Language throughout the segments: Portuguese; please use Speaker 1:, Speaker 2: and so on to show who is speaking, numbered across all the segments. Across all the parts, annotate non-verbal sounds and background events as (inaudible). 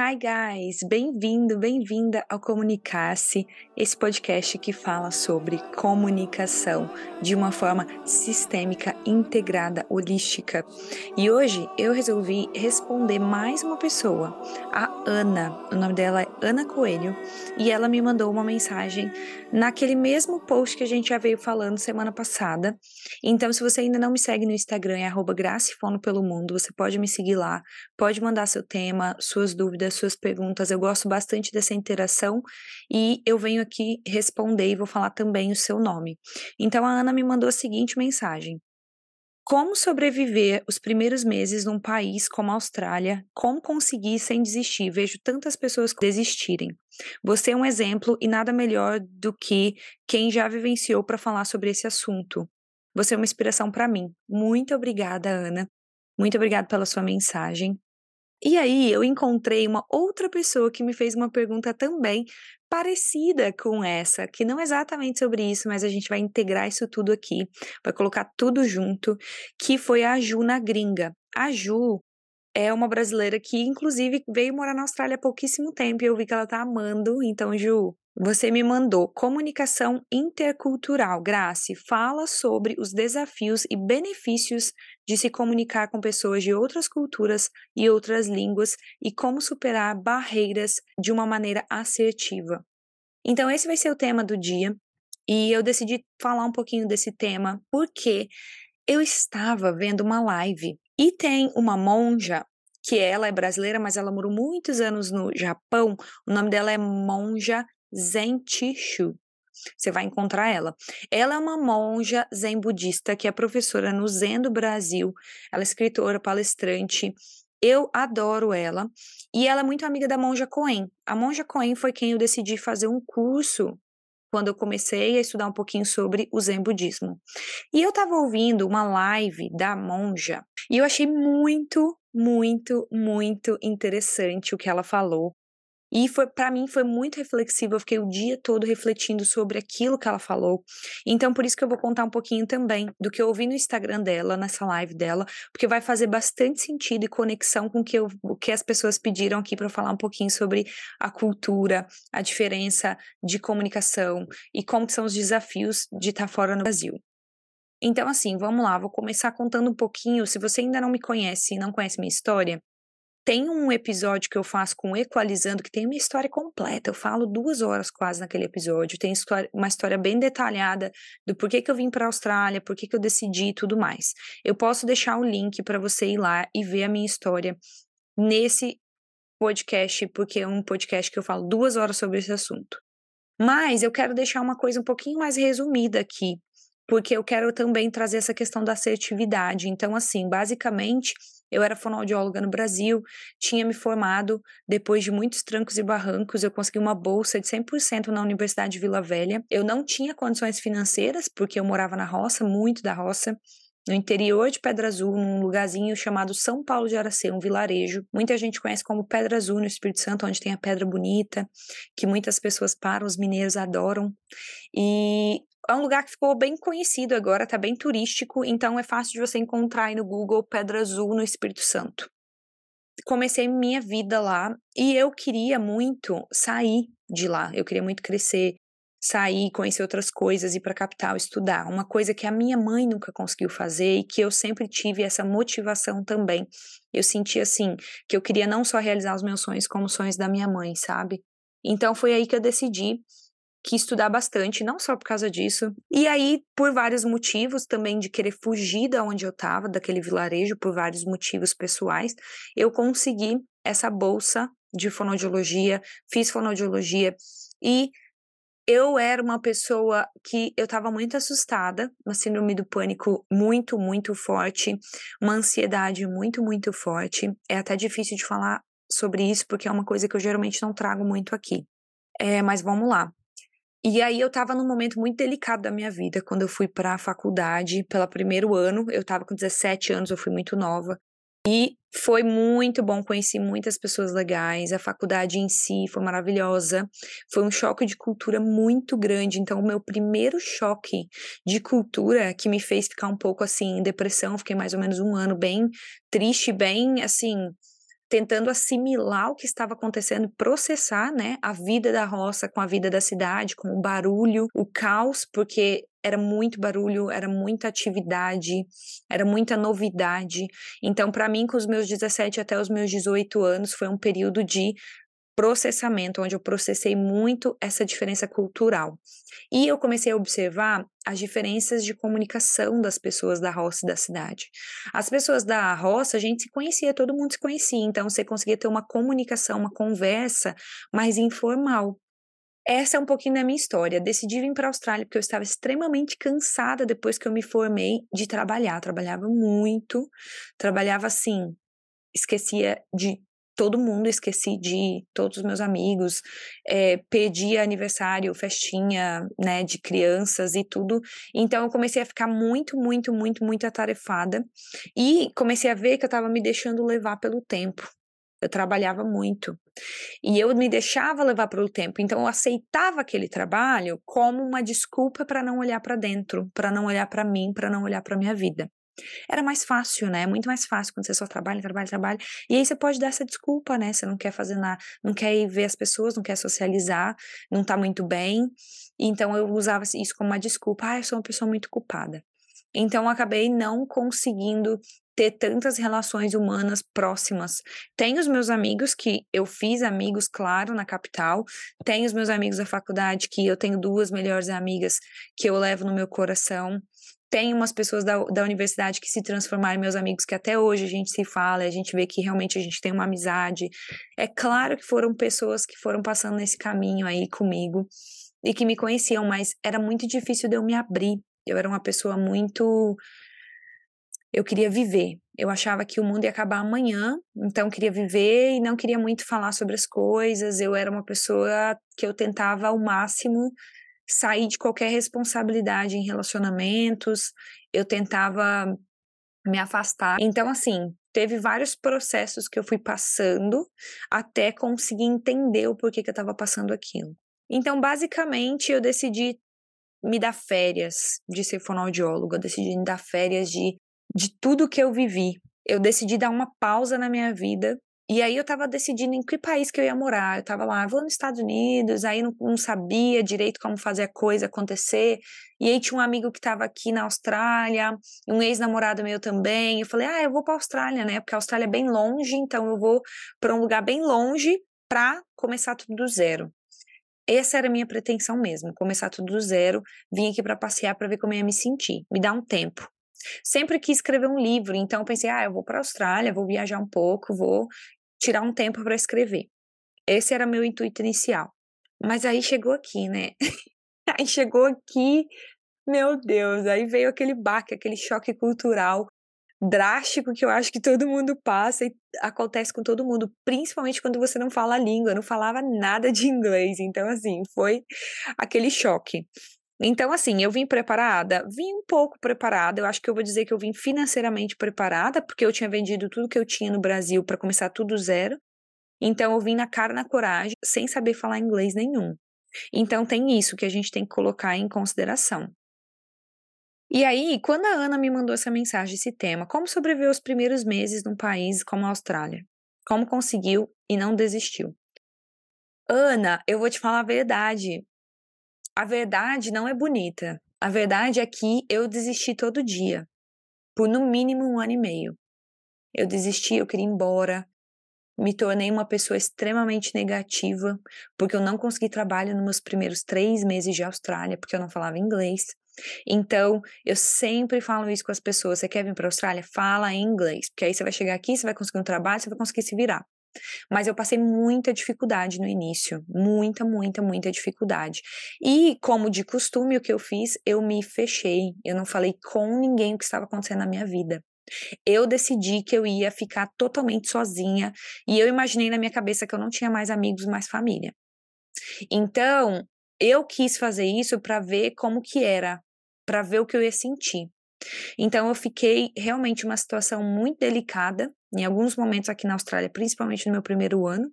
Speaker 1: Hi guys, bem-vindo, bem-vinda ao Comunicar-se, esse podcast que fala sobre comunicação de uma forma sistêmica, integrada, holística. E hoje eu resolvi responder mais uma pessoa, a Ana. O nome dela é Ana Coelho e ela me mandou uma mensagem naquele mesmo post que a gente já veio falando semana passada. Então, se você ainda não me segue no Instagram, é @gracifono pelo mundo, você pode me seguir lá, pode mandar seu tema, suas dúvidas das suas perguntas. Eu gosto bastante dessa interação e eu venho aqui responder e vou falar também o seu nome. Então a Ana me mandou a seguinte mensagem: como sobreviver os primeiros meses num país como a Austrália? Como conseguir sem desistir? Vejo tantas pessoas desistirem. Você é um exemplo e nada melhor do que quem já vivenciou para falar sobre esse assunto. Você é uma inspiração para mim. Muito obrigada, Ana. Muito obrigada pela sua mensagem. E aí eu encontrei uma outra pessoa que me fez uma pergunta também parecida com essa, que não é exatamente sobre isso, mas a gente vai integrar isso tudo aqui, vai colocar tudo junto, que foi a Ju na gringa. A Ju é uma brasileira que, inclusive, veio morar na Austrália há pouquíssimo tempo e eu vi que ela tá amando. Então, Ju, você me mandou comunicação intercultural. Grace, fala sobre os desafios e benefícios de se comunicar com pessoas de outras culturas e outras línguas e como superar barreiras de uma maneira assertiva. Então, esse vai ser o tema do dia e eu decidi falar um pouquinho desse tema porque eu estava vendo uma live e tem uma monja que ela é brasileira, mas ela morou muitos anos no Japão. O nome dela é Monja Zen Chishu. Você vai encontrar ela. Ela é uma monja zen budista que é professora no Zen do Brasil. Ela é escritora, palestrante. Eu adoro ela. E ela é muito amiga da monja Coen. A monja Coen foi quem eu decidi fazer um curso quando eu comecei a estudar um pouquinho sobre o Zen budismo. E eu estava ouvindo uma live da monja e eu achei muito, muito, muito interessante o que ela falou e foi para mim foi muito reflexivo, eu fiquei o dia todo refletindo sobre aquilo que ela falou. Então por isso que eu vou contar um pouquinho também do que eu ouvi no Instagram dela, nessa live dela, porque vai fazer bastante sentido e conexão com o que, eu, o que as pessoas pediram aqui para falar um pouquinho sobre a cultura, a diferença de comunicação e como são os desafios de estar tá fora no Brasil. Então, assim, vamos lá, vou começar contando um pouquinho. Se você ainda não me conhece e não conhece minha história, tem um episódio que eu faço com Equalizando, que tem uma história completa. Eu falo duas horas quase naquele episódio. Tem uma história bem detalhada do porquê que eu vim para a Austrália, porquê que eu decidi e tudo mais. Eu posso deixar o link para você ir lá e ver a minha história nesse podcast, porque é um podcast que eu falo duas horas sobre esse assunto. Mas eu quero deixar uma coisa um pouquinho mais resumida aqui, porque eu quero também trazer essa questão da assertividade. Então, assim, basicamente eu era fonoaudióloga no Brasil, tinha me formado depois de muitos trancos e barrancos, eu consegui uma bolsa de 100% na Universidade de Vila Velha. Eu não tinha condições financeiras, porque eu morava na roça, muito da roça, no interior de Pedra Azul, num lugarzinho chamado São Paulo de Aracê, um vilarejo. Muita gente conhece como Pedra Azul no Espírito Santo, onde tem a Pedra Bonita, que muitas pessoas param, os mineiros adoram. E é um lugar que ficou bem conhecido agora, tá bem turístico, então é fácil de você encontrar aí no Google Pedra Azul no Espírito Santo. Comecei minha vida lá e eu queria muito sair de lá, eu queria muito crescer, sair, conhecer outras coisas, ir para a capital estudar. Uma coisa que a minha mãe nunca conseguiu fazer e que eu sempre tive essa motivação também. Eu senti assim que eu queria não só realizar os meus sonhos como os sonhos da minha mãe, sabe? Então foi aí que eu decidi que estudar bastante, não só por causa disso. E aí, por vários motivos também de querer fugir da onde eu estava, daquele vilarejo, por vários motivos pessoais, eu consegui essa bolsa de fonoaudiologia, fiz fonoaudiologia e eu era uma pessoa que eu estava muito assustada, uma síndrome do pânico muito, muito forte, uma ansiedade muito, muito forte. É até difícil de falar sobre isso porque é uma coisa que eu geralmente não trago muito aqui. É, mas vamos lá. E aí eu estava num momento muito delicado da minha vida, quando eu fui para a faculdade pelo primeiro ano, eu estava com 17 anos, eu fui muito nova. E foi muito bom, conheci muitas pessoas legais, a faculdade em si foi maravilhosa. Foi um choque de cultura muito grande, então o meu primeiro choque de cultura que me fez ficar um pouco assim em depressão, fiquei mais ou menos um ano bem triste, bem assim, tentando assimilar o que estava acontecendo, processar, né, a vida da roça com a vida da cidade, com o barulho, o caos, porque era muito barulho, era muita atividade, era muita novidade. Então, para mim, com os meus 17 até os meus 18 anos, foi um período de processamento, onde eu processei muito essa diferença cultural. E eu comecei a observar as diferenças de comunicação das pessoas da roça e da cidade. As pessoas da roça, a gente se conhecia, todo mundo se conhecia, então você conseguia ter uma comunicação, uma conversa mais informal. Essa é um pouquinho da minha história. Decidi vir para a Austrália porque eu estava extremamente cansada depois que eu me formei de trabalhar. Trabalhava muito, trabalhava assim, esquecia de todo mundo, esqueci de todos os meus amigos, é, perdi aniversário, festinha, né, de crianças e tudo. Então eu comecei a ficar muito, muito, muito, muito atarefada e comecei a ver que eu estava me deixando levar pelo tempo. Eu trabalhava muito e eu me deixava levar pelo tempo. Então eu aceitava aquele trabalho como uma desculpa para não olhar para dentro, para não olhar para mim, para não olhar para minha vida. Era mais fácil, né? Muito mais fácil quando você só trabalha, trabalha, trabalha. E aí você pode dar essa desculpa, né? Você não quer fazer nada, não quer ir ver as pessoas, não quer socializar, não tá muito bem. Então eu usava isso como uma desculpa. Ah, eu sou uma pessoa muito culpada. Então acabei não conseguindo ter tantas relações humanas próximas. Tenho os meus amigos que eu fiz amigos, claro, na capital. Tenho os meus amigos da faculdade que eu tenho duas melhores amigas que eu levo no meu coração. Tem umas pessoas da, da universidade que se transformaram em meus amigos, que até hoje a gente se fala, a gente vê que realmente a gente tem uma amizade. É claro que foram pessoas que foram passando nesse caminho aí comigo e que me conheciam, mas era muito difícil de eu me abrir. Eu era uma pessoa muito. Eu queria viver. Eu achava que o mundo ia acabar amanhã, então queria viver e não queria muito falar sobre as coisas. Eu era uma pessoa que eu tentava ao máximo sair de qualquer responsabilidade em relacionamentos, eu tentava me afastar. Então, assim, teve vários processos que eu fui passando até conseguir entender o porquê que eu estava passando aquilo. Então, basicamente, eu decidi me dar férias de ser fonoaudióloga, eu decidi me dar férias de, de tudo que eu vivi. Eu decidi dar uma pausa na minha vida e aí eu tava decidindo em que país que eu ia morar. Eu tava lá, vou nos Estados Unidos, aí não, não, sabia direito como fazer a coisa acontecer. E aí tinha um amigo que tava aqui na Austrália, um ex-namorado meu também. Eu falei, ah, eu vou pra Austrália, né? Porque a Austrália é bem longe, então eu vou para um lugar bem longe pra começar tudo do zero. Essa era a minha pretensão mesmo, começar tudo do zero. Vim aqui para passear para ver como eu ia me sentir. Me dar um tempo. Sempre quis escrever um livro, então pensei, ah, eu vou para a Austrália, vou viajar um pouco, vou tirar um tempo para escrever. Esse era meu intuito inicial. Mas aí chegou aqui, né? (laughs) aí chegou aqui, meu Deus, aí veio aquele baque, aquele choque cultural drástico que eu acho que todo mundo passa e acontece com todo mundo, principalmente quando você não fala a língua, eu não falava nada de inglês, então assim, foi aquele choque. Então, assim, eu vim preparada? Vim um pouco preparada. Eu acho que eu vou dizer que eu vim financeiramente preparada, porque eu tinha vendido tudo que eu tinha no Brasil para começar tudo zero. Então, eu vim na cara, na coragem, sem saber falar inglês nenhum. Então, tem isso que a gente tem que colocar em consideração. E aí, quando a Ana me mandou essa mensagem, esse tema, como sobreviver os primeiros meses num país como a Austrália? Como conseguiu e não desistiu? Ana, eu vou te falar a verdade a verdade não é bonita. A verdade é que eu desisti todo dia, por no mínimo um ano e meio. Eu desisti, eu queria ir embora, me tornei uma pessoa extremamente negativa, porque eu não consegui trabalho nos meus primeiros três meses de Austrália, porque eu não falava inglês. Então, eu sempre falo isso com as pessoas: você quer vir para a Austrália? Fala em inglês, porque aí você vai chegar aqui, você vai conseguir um trabalho, você vai conseguir se virar. Mas eu passei muita dificuldade no início, muita, muita, muita dificuldade. E, como de costume, o que eu fiz, eu me fechei, eu não falei com ninguém o que estava acontecendo na minha vida. Eu decidi que eu ia ficar totalmente sozinha e eu imaginei na minha cabeça que eu não tinha mais amigos, mais família. Então, eu quis fazer isso para ver como que era, para ver o que eu ia sentir. Então eu fiquei realmente uma situação muito delicada em alguns momentos aqui na Austrália, principalmente no meu primeiro ano.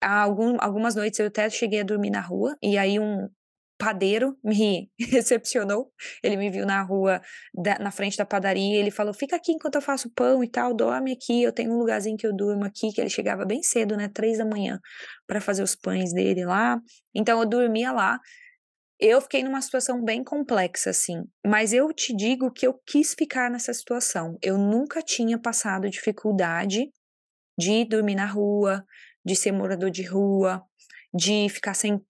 Speaker 1: Algum, algumas noites eu até cheguei a dormir na rua, e aí um, padeiro me (laughs) recepcionou. Ele me viu na rua, da, na frente da padaria. Ele falou: Fica aqui enquanto eu faço pão e tal, dorme aqui. Eu tenho um lugarzinho que eu durmo aqui. Que ele chegava bem cedo, né? Três da manhã, para fazer os pães dele lá. Então eu dormia lá. Eu fiquei numa situação bem complexa, assim, mas eu te digo que eu quis ficar nessa situação. Eu nunca tinha passado dificuldade de dormir na rua, de ser morador de rua, de ficar sem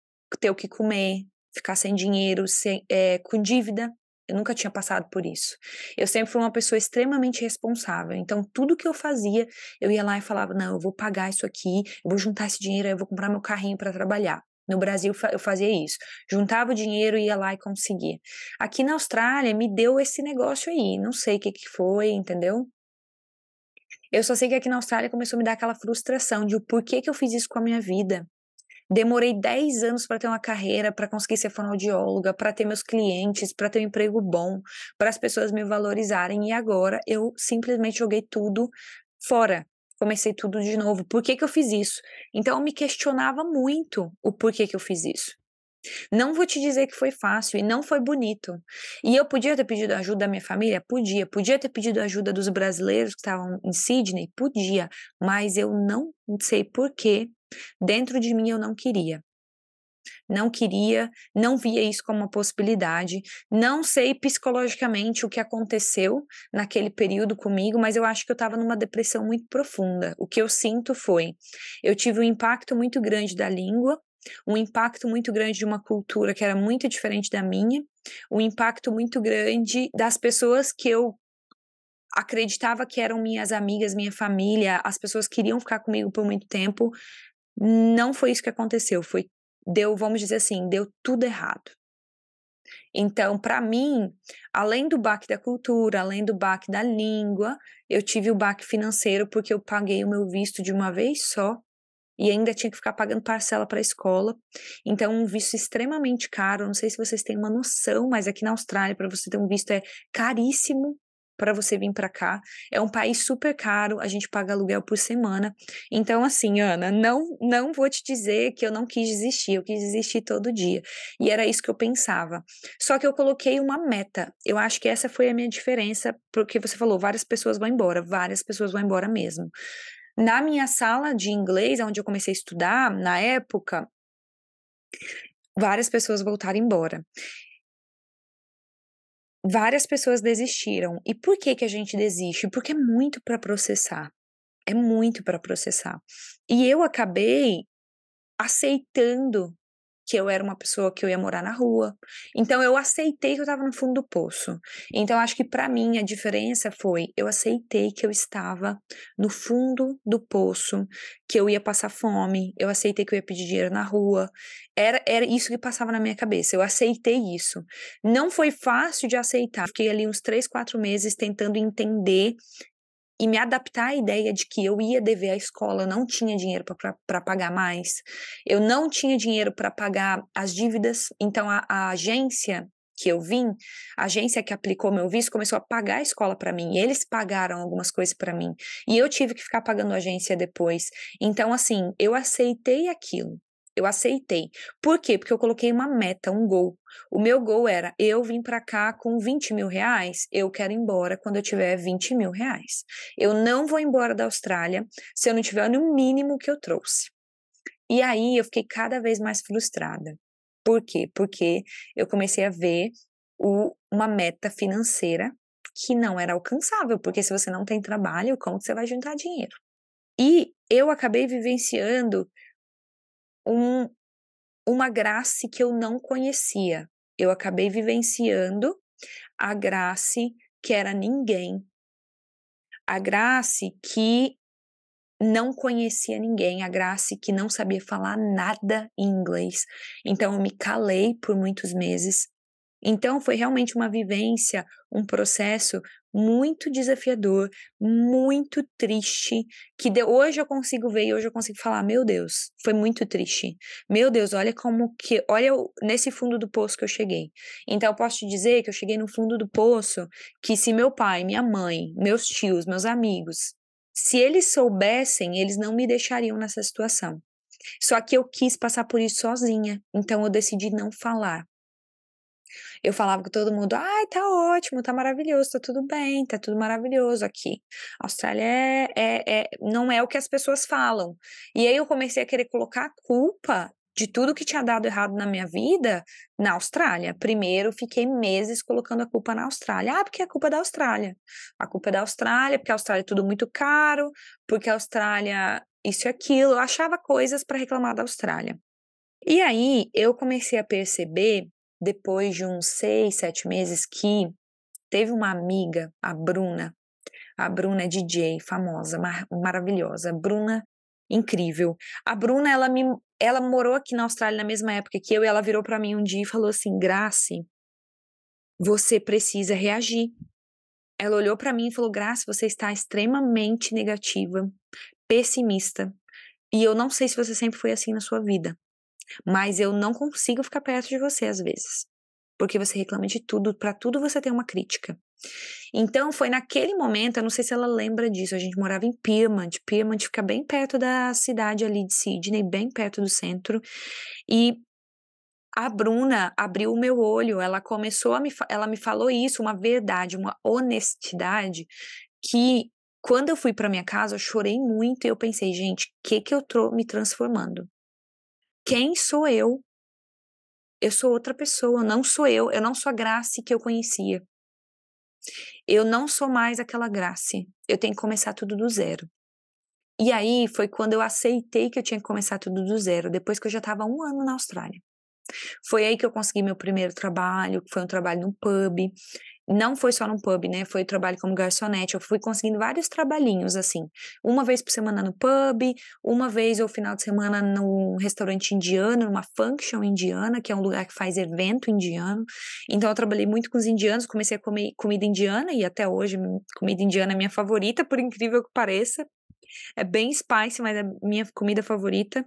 Speaker 1: ter o que comer, ficar sem dinheiro, sem, é, com dívida. Eu nunca tinha passado por isso. Eu sempre fui uma pessoa extremamente responsável. Então, tudo que eu fazia, eu ia lá e falava: não, eu vou pagar isso aqui, eu vou juntar esse dinheiro, eu vou comprar meu carrinho para trabalhar. No Brasil eu fazia isso. Juntava o dinheiro, ia lá e conseguia. Aqui na Austrália me deu esse negócio aí. Não sei o que, que foi, entendeu? Eu só sei que aqui na Austrália começou a me dar aquela frustração de o porquê que eu fiz isso com a minha vida. Demorei 10 anos para ter uma carreira, para conseguir ser fonoaudióloga, para ter meus clientes, para ter um emprego bom, para as pessoas me valorizarem e agora eu simplesmente joguei tudo fora comecei tudo de novo. Por que, que eu fiz isso? Então eu me questionava muito o porquê que eu fiz isso. Não vou te dizer que foi fácil e não foi bonito. E eu podia ter pedido ajuda da minha família? Podia. Podia ter pedido ajuda dos brasileiros que estavam em Sydney? Podia. Mas eu não sei porquê. Dentro de mim eu não queria não queria, não via isso como uma possibilidade. Não sei psicologicamente o que aconteceu naquele período comigo, mas eu acho que eu estava numa depressão muito profunda. O que eu sinto foi, eu tive um impacto muito grande da língua, um impacto muito grande de uma cultura que era muito diferente da minha, um impacto muito grande das pessoas que eu acreditava que eram minhas amigas, minha família, as pessoas queriam ficar comigo por muito tempo. Não foi isso que aconteceu, foi deu, vamos dizer assim, deu tudo errado. Então, para mim, além do baque da cultura, além do baque da língua, eu tive o baque financeiro porque eu paguei o meu visto de uma vez só e ainda tinha que ficar pagando parcela para a escola. Então, um visto extremamente caro. Não sei se vocês têm uma noção, mas aqui na Austrália, para você ter um visto é caríssimo para você vir para cá. É um país super caro, a gente paga aluguel por semana. Então, assim, Ana, não, não vou te dizer que eu não quis desistir, eu quis desistir todo dia. E era isso que eu pensava. Só que eu coloquei uma meta. Eu acho que essa foi a minha diferença, porque você falou, várias pessoas vão embora, várias pessoas vão embora mesmo. Na minha sala de inglês, onde eu comecei a estudar, na época, várias pessoas voltaram embora várias pessoas desistiram. E por que que a gente desiste? Porque é muito para processar. É muito para processar. E eu acabei aceitando que eu era uma pessoa que eu ia morar na rua. Então eu aceitei que eu estava no fundo do poço. Então acho que para mim a diferença foi eu aceitei que eu estava no fundo do poço, que eu ia passar fome, eu aceitei que eu ia pedir dinheiro na rua. Era, era isso que passava na minha cabeça. Eu aceitei isso. Não foi fácil de aceitar. Fiquei ali uns três, quatro meses tentando entender e me adaptar à ideia de que eu ia dever à escola, eu não tinha dinheiro para pagar mais, eu não tinha dinheiro para pagar as dívidas, então a, a, agência que eu vim, a agência que aplicou meu visto começou a pagar a escola para mim, eles pagaram algumas coisas para mim, e eu tive que ficar pagando a agência depois. Então, assim, eu aceitei aquilo. Eu aceitei. Por quê? Porque eu coloquei uma meta, um gol. O meu gol era: eu vim para cá com 20 mil reais, eu quero ir embora quando eu tiver 20 mil reais. Eu não vou embora da Austrália se eu não tiver no mínimo que eu trouxe. E aí eu fiquei cada vez mais frustrada. Por quê? Porque eu comecei a ver o, uma meta financeira que não era alcançável, porque se você não tem trabalho, como você vai juntar dinheiro? E eu acabei vivenciando um, uma graça que eu não conhecia. Eu acabei vivenciando a graça que era ninguém, a graça que não conhecia ninguém, a Grace que não sabia falar nada em inglês. Então eu me calei por muitos meses. Então foi realmente uma vivência, um processo muito desafiador, muito triste, que de, hoje eu consigo ver e hoje eu consigo falar, meu Deus, foi muito triste. Meu Deus, olha como que, olha nesse fundo do poço que eu cheguei. Então eu posso te dizer que eu cheguei no fundo do poço, que se meu pai, minha mãe, meus tios, meus amigos, se eles soubessem, eles não me deixariam nessa situação. Só que eu quis passar por isso sozinha, então eu decidi não falar. Eu falava com todo mundo, ai, tá ótimo, tá maravilhoso, tá tudo bem, tá tudo maravilhoso aqui. A Austrália é, é, é, não é o que as pessoas falam. E aí eu comecei a querer colocar a culpa de tudo que tinha dado errado na minha vida na Austrália. Primeiro, fiquei meses colocando a culpa na Austrália. Ah, porque a culpa é da Austrália. A culpa é da Austrália, porque a Austrália é tudo muito caro, porque a Austrália isso e aquilo. Eu achava coisas para reclamar da Austrália. E aí, eu comecei a perceber, depois de uns seis, sete meses, que teve uma amiga, a Bruna. A Bruna é DJ, famosa, mar maravilhosa. Bruna incrível. A Bruna, ela me ela morou aqui na Austrália na mesma época que eu e ela virou para mim um dia e falou assim: "Grace, você precisa reagir". Ela olhou para mim e falou: "Grace, você está extremamente negativa, pessimista, e eu não sei se você sempre foi assim na sua vida, mas eu não consigo ficar perto de você às vezes, porque você reclama de tudo, para tudo você tem uma crítica. Então, foi naquele momento, eu não sei se ela lembra disso, a gente morava em Pyrmont, Pyrmont fica bem perto da cidade ali de Sydney, bem perto do centro, e a Bruna abriu o meu olho, ela começou a me, ela me falou isso, uma verdade, uma honestidade, que quando eu fui para minha casa, eu chorei muito e eu pensei, gente, que que eu tô me transformando? Quem sou eu? Eu sou outra pessoa, não sou eu, eu não sou a Grace que eu conhecia. Eu não sou mais aquela Grace. Eu tenho que começar tudo do zero. E aí foi quando eu aceitei que eu tinha que começar tudo do zero, depois que eu já estava um ano na Austrália. Foi aí que eu consegui meu primeiro trabalho, que foi um trabalho num pub não foi só no pub, né? Foi trabalho como garçonete. Eu fui conseguindo vários trabalhinhos, assim. Uma vez por semana no pub, uma vez ou final de semana num restaurante indiano, numa function indiana, que é um lugar que faz evento indiano. Então eu trabalhei muito com os indianos, comecei a comer comida indiana e até hoje comida indiana é minha favorita, por incrível que pareça. É bem spicy, mas é minha comida favorita.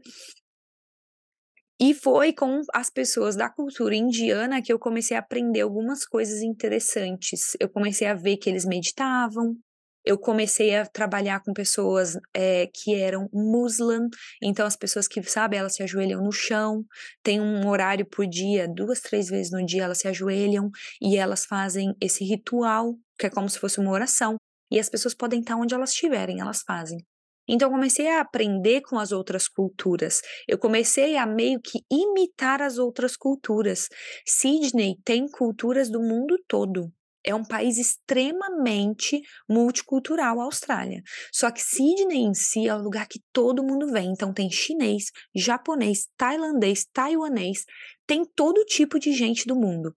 Speaker 1: E foi com as pessoas da cultura indiana que eu comecei a aprender algumas coisas interessantes. Eu comecei a ver que eles meditavam, eu comecei a trabalhar com pessoas é, que eram muçulmanas, então as pessoas que, sabe, elas se ajoelham no chão, tem um horário por dia, duas, três vezes no dia elas se ajoelham e elas fazem esse ritual, que é como se fosse uma oração, e as pessoas podem estar onde elas estiverem, elas fazem. Então, comecei a aprender com as outras culturas. Eu comecei a meio que imitar as outras culturas. Sydney tem culturas do mundo todo. É um país extremamente multicultural, a Austrália. Só que Sydney em si é o lugar que todo mundo vem. Então tem chinês, japonês, tailandês, taiwanês, tem todo tipo de gente do mundo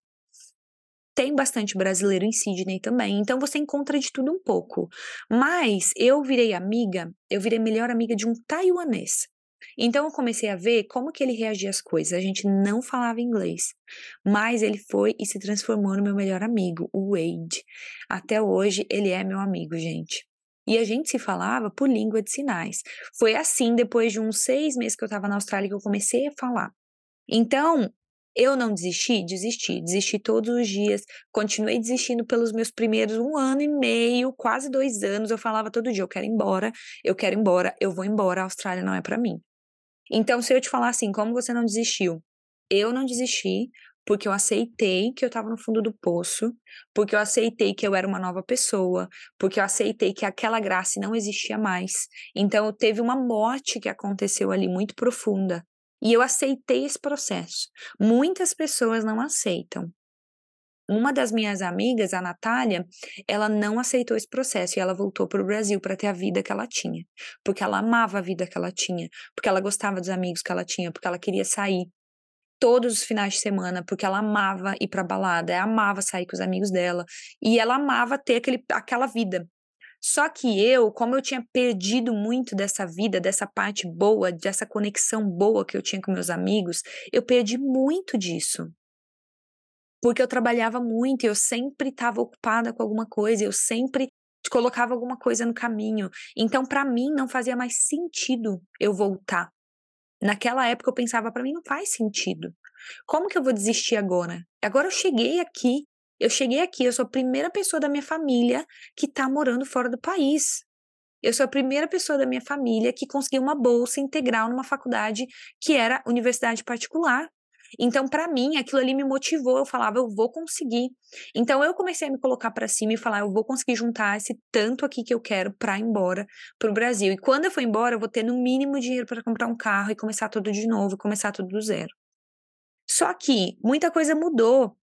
Speaker 1: tem bastante brasileiro em Sydney também, então você encontra de tudo um pouco. Mas eu virei amiga, eu virei melhor amiga de um taiwanês. Então eu comecei a ver como que ele reagia às coisas. A gente não falava inglês, mas ele foi e se transformou no meu melhor amigo, o Wade. Até hoje ele é meu amigo, gente. E a gente se falava por língua de sinais. Foi assim, depois de uns seis meses que eu estava na Austrália, que eu comecei a falar. Então, eu não desisti? Desisti. Desisti todos os dias. Continuei desistindo pelos meus primeiros um ano e meio, quase dois anos. Eu falava todo dia: eu quero ir embora, eu quero ir embora, eu vou embora, a Austrália não é para mim. Então, se eu te falar assim, como você não desistiu? Eu não desisti porque eu aceitei que eu estava no fundo do poço, porque eu aceitei que eu era uma nova pessoa, porque eu aceitei que aquela graça não existia mais. Então, teve uma morte que aconteceu ali muito profunda. E eu aceitei esse processo. Muitas pessoas não aceitam. Uma das minhas amigas, a Natália, ela não aceitou esse processo e ela voltou para o Brasil para ter a vida que ela tinha. Porque ela amava a vida que ela tinha, porque ela gostava dos amigos que ela tinha, porque ela queria sair todos os finais de semana, porque ela amava ir para balada, amava sair com os amigos dela e ela amava ter aquele, aquela vida. Só que eu, como eu tinha perdido muito dessa vida, dessa parte boa, dessa conexão boa que eu tinha com meus amigos, eu perdi muito disso. Porque eu trabalhava muito, eu sempre estava ocupada com alguma coisa, eu sempre colocava alguma coisa no caminho. Então, para mim, não fazia mais sentido eu voltar. Naquela época, eu pensava, para mim não faz sentido. Como que eu vou desistir agora? Agora eu cheguei aqui, eu cheguei aqui, eu sou a primeira pessoa da minha família que está morando fora do país. Eu sou a primeira pessoa da minha família que conseguiu uma bolsa integral numa faculdade que era universidade particular. Então, para mim, aquilo ali me motivou. Eu falava, eu vou conseguir. Então, eu comecei a me colocar para cima e falar, eu vou conseguir juntar esse tanto aqui que eu quero para ir embora pro Brasil. E quando eu for embora, eu vou ter no mínimo dinheiro para comprar um carro e começar tudo de novo, começar tudo do zero. Só que muita coisa mudou.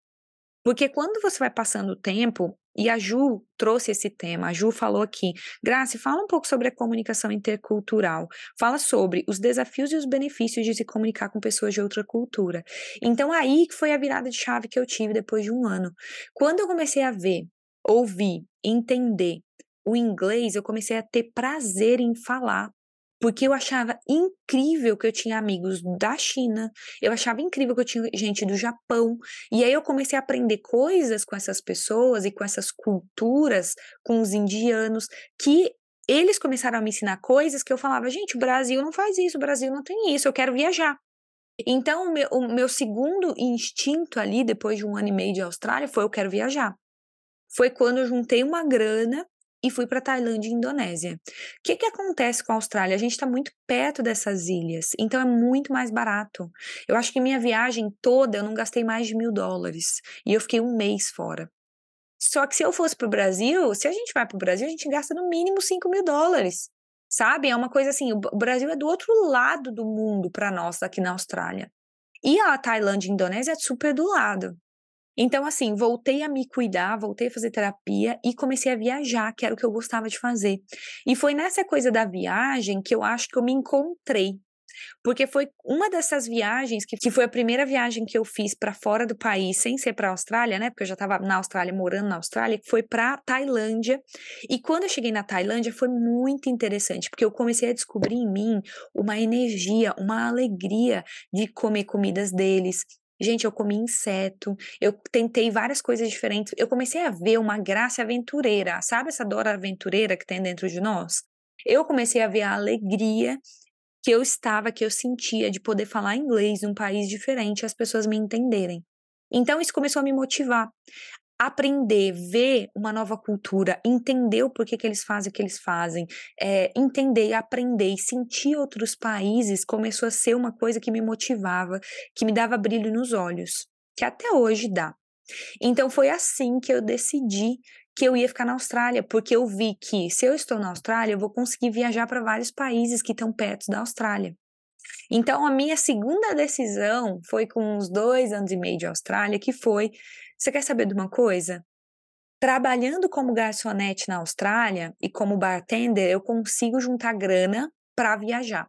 Speaker 1: Porque quando você vai passando o tempo, e a Ju trouxe esse tema, a Ju falou aqui, Graça, fala um pouco sobre a comunicação intercultural, fala sobre os desafios e os benefícios de se comunicar com pessoas de outra cultura. Então aí que foi a virada de chave que eu tive depois de um ano. Quando eu comecei a ver, ouvir, entender o inglês, eu comecei a ter prazer em falar porque eu achava incrível que eu tinha amigos da China, eu achava incrível que eu tinha gente do Japão, e aí eu comecei a aprender coisas com essas pessoas e com essas culturas, com os indianos, que eles começaram a me ensinar coisas que eu falava, gente, o Brasil não faz isso, o Brasil não tem isso, eu quero viajar. Então, o meu, o meu segundo instinto ali, depois de um ano e meio de Austrália, foi eu quero viajar. Foi quando eu juntei uma grana e fui para Tailândia e Indonésia. O que, que acontece com a Austrália? A gente está muito perto dessas ilhas, então é muito mais barato. Eu acho que minha viagem toda eu não gastei mais de mil dólares e eu fiquei um mês fora. Só que se eu fosse para o Brasil, se a gente vai para o Brasil, a gente gasta no mínimo 5 mil dólares. Sabe? É uma coisa assim: o Brasil é do outro lado do mundo para nós, aqui na Austrália. E a Tailândia e a Indonésia é super do lado. Então, assim, voltei a me cuidar, voltei a fazer terapia e comecei a viajar, que era o que eu gostava de fazer. E foi nessa coisa da viagem que eu acho que eu me encontrei. Porque foi uma dessas viagens, que, que foi a primeira viagem que eu fiz para fora do país, sem ser para a Austrália, né? Porque eu já estava na Austrália, morando na Austrália, foi para Tailândia. E quando eu cheguei na Tailândia, foi muito interessante, porque eu comecei a descobrir em mim uma energia, uma alegria de comer comidas deles, Gente, eu comi inseto, eu tentei várias coisas diferentes. Eu comecei a ver uma graça aventureira, sabe essa dora aventureira que tem dentro de nós? Eu comecei a ver a alegria que eu estava, que eu sentia de poder falar inglês num país diferente, as pessoas me entenderem. Então isso começou a me motivar aprender, ver uma nova cultura, entender o porquê que eles fazem o que eles fazem, é, entender, aprender e sentir outros países começou a ser uma coisa que me motivava, que me dava brilho nos olhos, que até hoje dá. Então foi assim que eu decidi que eu ia ficar na Austrália, porque eu vi que se eu estou na Austrália, eu vou conseguir viajar para vários países que estão perto da Austrália. Então, a minha segunda decisão foi com uns dois anos e meio de Austrália, que foi você quer saber de uma coisa? Trabalhando como garçonete na Austrália e como bartender, eu consigo juntar grana para viajar.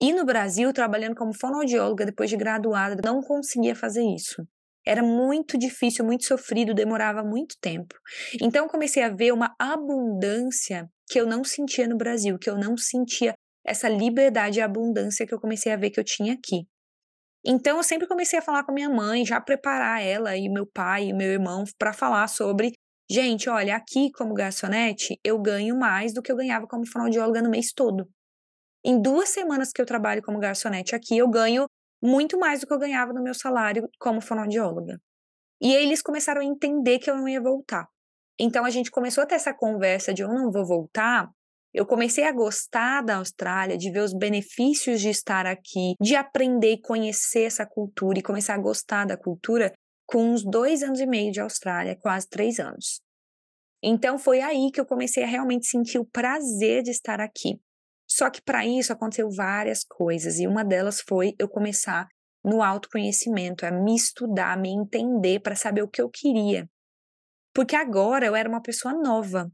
Speaker 1: E no Brasil, trabalhando como fonoaudióloga depois de graduada, não conseguia fazer isso. Era muito difícil, muito sofrido, demorava muito tempo. Então comecei a ver uma abundância que eu não sentia no Brasil, que eu não sentia essa liberdade e abundância que eu comecei a ver que eu tinha aqui. Então eu sempre comecei a falar com a minha mãe, já preparar ela e meu pai e meu irmão para falar sobre, gente, olha, aqui como garçonete eu ganho mais do que eu ganhava como fonoaudióloga no mês todo. Em duas semanas que eu trabalho como garçonete aqui, eu ganho muito mais do que eu ganhava no meu salário como fonoaudióloga. E eles começaram a entender que eu não ia voltar. Então a gente começou a ter essa conversa de eu não vou voltar, eu comecei a gostar da Austrália, de ver os benefícios de estar aqui, de aprender e conhecer essa cultura e começar a gostar da cultura com uns dois anos e meio de Austrália, quase três anos. Então foi aí que eu comecei a realmente sentir o prazer de estar aqui. Só que para isso aconteceu várias coisas e uma delas foi eu começar no autoconhecimento, a me estudar, me entender para saber o que eu queria. Porque agora eu era uma pessoa nova,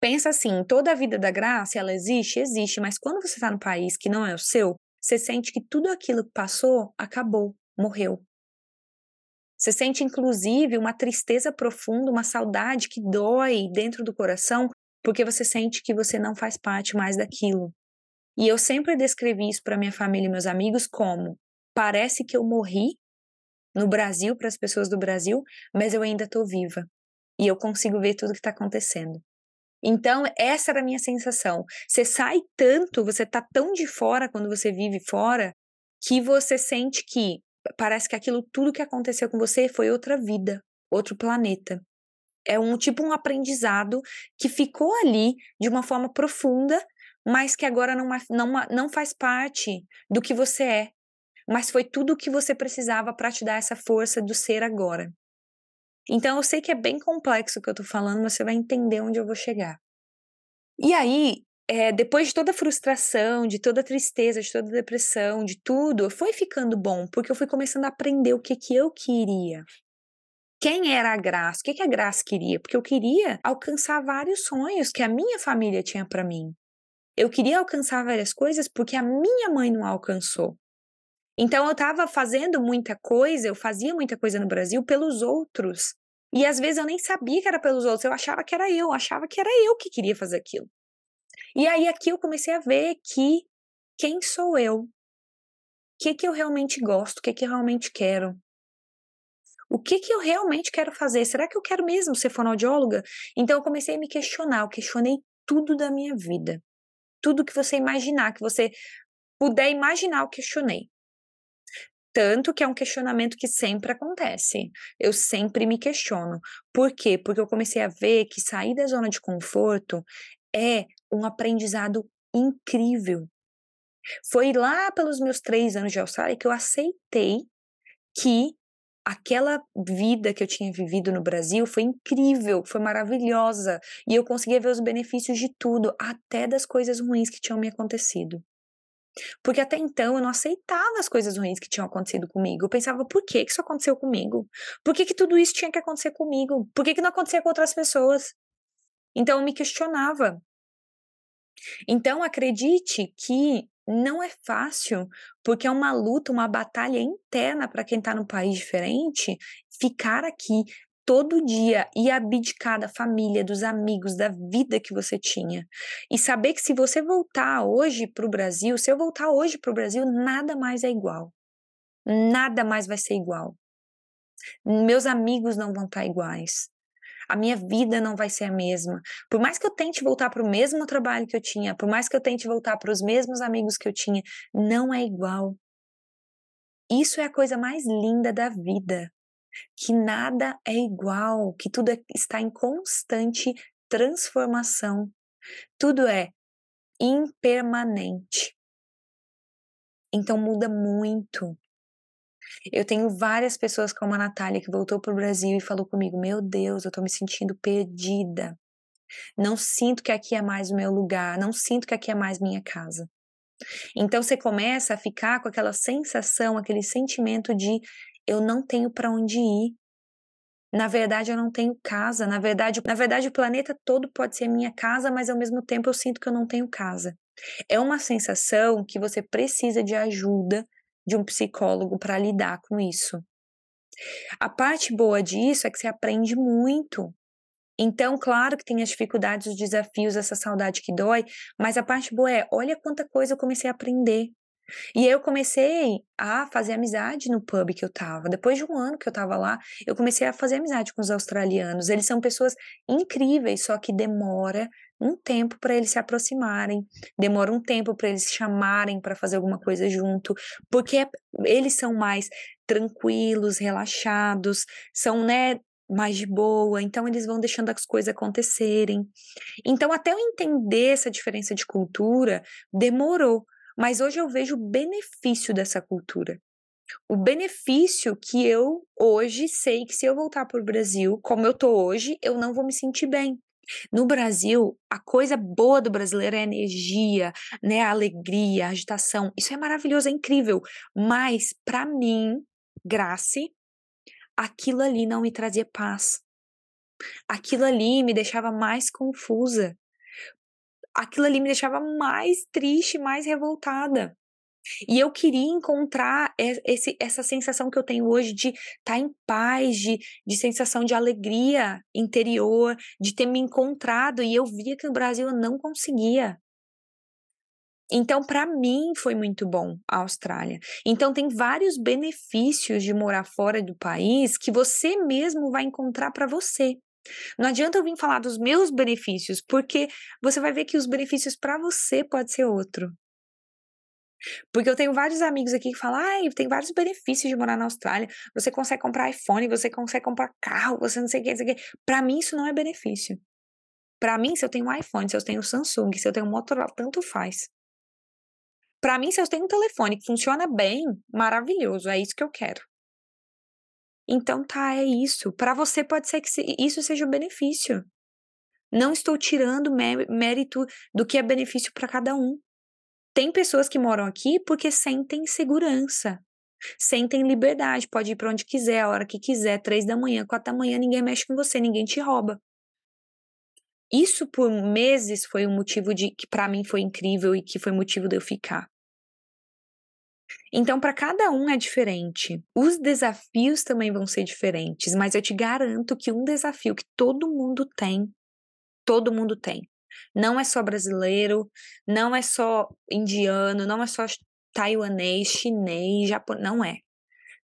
Speaker 1: pensa assim, toda a vida da graça, ela existe? Existe, mas quando você está no país que não é o seu, você sente que tudo aquilo que passou acabou, morreu. Você sente, inclusive, uma tristeza profunda, uma saudade que dói dentro do coração, porque você sente que você não faz parte mais daquilo. E eu sempre descrevi isso para minha família e meus amigos como: parece que eu morri no Brasil, para as pessoas do Brasil, mas eu ainda estou viva. E eu consigo ver tudo que está acontecendo. Então, essa era a minha sensação. Você sai tanto, você tá tão de fora quando você vive fora, que você sente que parece que aquilo tudo que aconteceu com você foi outra vida, outro planeta. É um tipo um aprendizado que ficou ali de uma forma profunda, mas que agora não, não, não faz parte do que você é. mas foi tudo o que você precisava para te dar essa força do ser agora. Então eu sei que é bem complexo o que eu tô falando, mas você vai entender onde eu vou chegar. E aí, é, depois de toda a frustração, de toda a tristeza, de toda a depressão, de tudo, foi ficando bom, porque eu fui começando a aprender o que, que eu queria. Quem era a Graça? O que, que a Graça queria? Porque eu queria alcançar vários sonhos que a minha família tinha para mim. Eu queria alcançar várias coisas porque a minha mãe não alcançou. Então eu estava fazendo muita coisa, eu fazia muita coisa no Brasil pelos outros. E às vezes eu nem sabia que era pelos outros, eu achava que era eu, achava que era eu que queria fazer aquilo. E aí aqui eu comecei a ver que quem sou eu? O que que eu realmente gosto? O que que eu realmente quero? O que que eu realmente quero fazer? Será que eu quero mesmo ser fonoaudióloga? Então eu comecei a me questionar, eu questionei tudo da minha vida. Tudo que você imaginar, que você puder imaginar, eu questionei. Tanto que é um questionamento que sempre acontece. Eu sempre me questiono. Por quê? Porque eu comecei a ver que sair da zona de conforto é um aprendizado incrível. Foi lá pelos meus três anos de Austrália que eu aceitei que aquela vida que eu tinha vivido no Brasil foi incrível, foi maravilhosa. E eu conseguia ver os benefícios de tudo, até das coisas ruins que tinham me acontecido. Porque até então eu não aceitava as coisas ruins que tinham acontecido comigo. Eu pensava, por que, que isso aconteceu comigo? Por que, que tudo isso tinha que acontecer comigo? Por que, que não acontecia com outras pessoas? Então eu me questionava. Então acredite que não é fácil, porque é uma luta, uma batalha interna para quem está num país diferente, ficar aqui todo dia e abdicar da família, dos amigos, da vida que você tinha. E saber que se você voltar hoje para o Brasil, se eu voltar hoje para o Brasil, nada mais é igual. Nada mais vai ser igual. Meus amigos não vão estar tá iguais. A minha vida não vai ser a mesma. Por mais que eu tente voltar para o mesmo trabalho que eu tinha, por mais que eu tente voltar para os mesmos amigos que eu tinha, não é igual. Isso é a coisa mais linda da vida que nada é igual, que tudo é, está em constante transformação, tudo é impermanente. Então muda muito. Eu tenho várias pessoas como a Natália que voltou para o Brasil e falou comigo: Meu Deus, eu estou me sentindo perdida. Não sinto que aqui é mais o meu lugar, não sinto que aqui é mais minha casa. Então você começa a ficar com aquela sensação, aquele sentimento de eu não tenho para onde ir. Na verdade, eu não tenho casa. Na verdade, na verdade, o planeta todo pode ser minha casa, mas ao mesmo tempo eu sinto que eu não tenho casa. É uma sensação que você precisa de ajuda de um psicólogo para lidar com isso. A parte boa disso é que você aprende muito. Então, claro que tem as dificuldades, os desafios, essa saudade que dói, mas a parte boa é, olha quanta coisa eu comecei a aprender. E aí eu comecei a fazer amizade no pub que eu tava. Depois de um ano que eu tava lá, eu comecei a fazer amizade com os australianos. Eles são pessoas incríveis, só que demora um tempo para eles se aproximarem, demora um tempo para eles chamarem para fazer alguma coisa junto, porque eles são mais tranquilos, relaxados, são, né, mais de boa, então eles vão deixando as coisas acontecerem. Então, até eu entender essa diferença de cultura, demorou. Mas hoje eu vejo o benefício dessa cultura. O benefício que eu hoje sei que se eu voltar para o Brasil, como eu tô hoje, eu não vou me sentir bem. No Brasil, a coisa boa do brasileiro é a energia, né, a alegria, a agitação. Isso é maravilhoso, é incrível. Mas para mim, Grace, aquilo ali não me trazia paz. Aquilo ali me deixava mais confusa aquilo ali me deixava mais triste, mais revoltada. E eu queria encontrar esse, essa sensação que eu tenho hoje de estar tá em paz, de, de sensação de alegria interior, de ter me encontrado. E eu via que no Brasil eu não conseguia. Então, para mim, foi muito bom a Austrália. Então, tem vários benefícios de morar fora do país que você mesmo vai encontrar para você. Não adianta eu vir falar dos meus benefícios, porque você vai ver que os benefícios para você pode ser outro. Porque eu tenho vários amigos aqui que falam, ah, tem vários benefícios de morar na Austrália. Você consegue comprar iPhone, você consegue comprar carro, você não sei o que, não sei o que. Pra mim, isso não é benefício. Para mim, se eu tenho um iPhone, se eu tenho um Samsung, se eu tenho um Motorola, tanto faz. Para mim, se eu tenho um telefone que funciona bem, maravilhoso, é isso que eu quero. Então tá, é isso. Para você pode ser que isso seja o benefício. Não estou tirando mérito do que é benefício para cada um. Tem pessoas que moram aqui porque sentem segurança, sentem liberdade, pode ir para onde quiser, a hora que quiser, três da manhã, quatro da manhã, ninguém mexe com você, ninguém te rouba. Isso por meses foi um motivo de que para mim foi incrível e que foi motivo de eu ficar. Então, para cada um é diferente. Os desafios também vão ser diferentes, mas eu te garanto que um desafio que todo mundo tem, todo mundo tem. Não é só brasileiro, não é só indiano, não é só taiwanês, chinês, japonês, não é.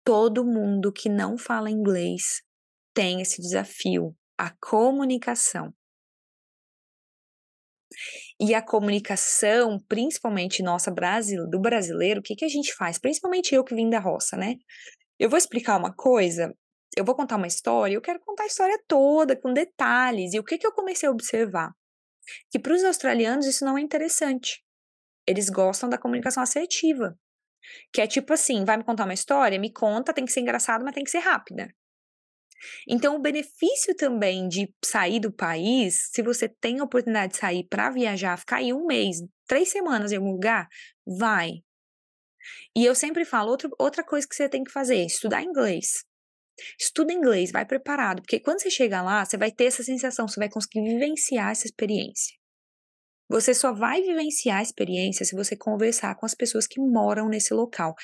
Speaker 1: Todo mundo que não fala inglês tem esse desafio, a comunicação. E a comunicação, principalmente nossa Brasil, do brasileiro, o que, que a gente faz? Principalmente eu que vim da roça, né? Eu vou explicar uma coisa, eu vou contar uma história, eu quero contar a história toda, com detalhes. E o que, que eu comecei a observar? Que para os australianos isso não é interessante. Eles gostam da comunicação assertiva. Que é tipo assim, vai me contar uma história? Me conta, tem que ser engraçado, mas tem que ser rápida. Então, o benefício também de sair do país, se você tem a oportunidade de sair para viajar, ficar aí um mês, três semanas em algum lugar, vai. E eu sempre falo, outra, outra coisa que você tem que fazer, estudar inglês. Estuda inglês, vai preparado, porque quando você chega lá, você vai ter essa sensação, você vai conseguir vivenciar essa experiência. Você só vai vivenciar a experiência se você conversar com as pessoas que moram nesse local.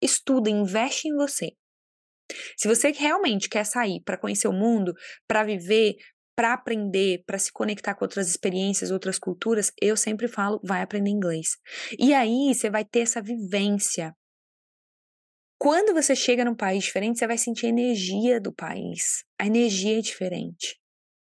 Speaker 1: Estuda, investe em você. Se você realmente quer sair para conhecer o mundo, para viver, para aprender, para se conectar com outras experiências, outras culturas, eu sempre falo, vai aprender inglês. E aí você vai ter essa vivência. Quando você chega num país diferente, você vai sentir a energia do país. A energia é diferente.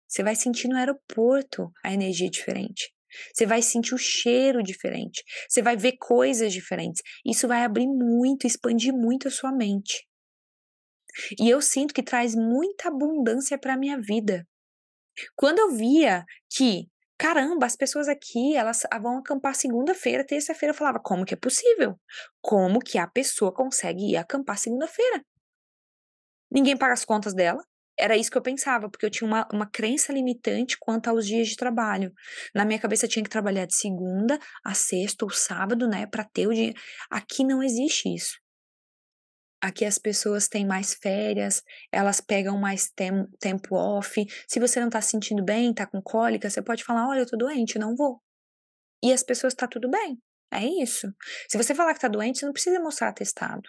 Speaker 1: Você vai sentir no aeroporto a energia diferente. Você vai sentir o cheiro diferente. Você vai ver coisas diferentes. Isso vai abrir muito, expandir muito a sua mente. E eu sinto que traz muita abundância para minha vida. Quando eu via que, caramba, as pessoas aqui, elas vão acampar segunda-feira, terça-feira, eu falava, como que é possível? Como que a pessoa consegue ir acampar segunda-feira? Ninguém paga as contas dela. Era isso que eu pensava, porque eu tinha uma, uma crença limitante quanto aos dias de trabalho. Na minha cabeça, eu tinha que trabalhar de segunda a sexta ou sábado, né, para ter o dia. Aqui não existe isso. Aqui as pessoas têm mais férias, elas pegam mais tem, tempo off. Se você não tá se sentindo bem, tá com cólica, você pode falar: olha, eu tô doente, não vou. E as pessoas tá tudo bem. É isso. Se você falar que tá doente, você não precisa mostrar atestado.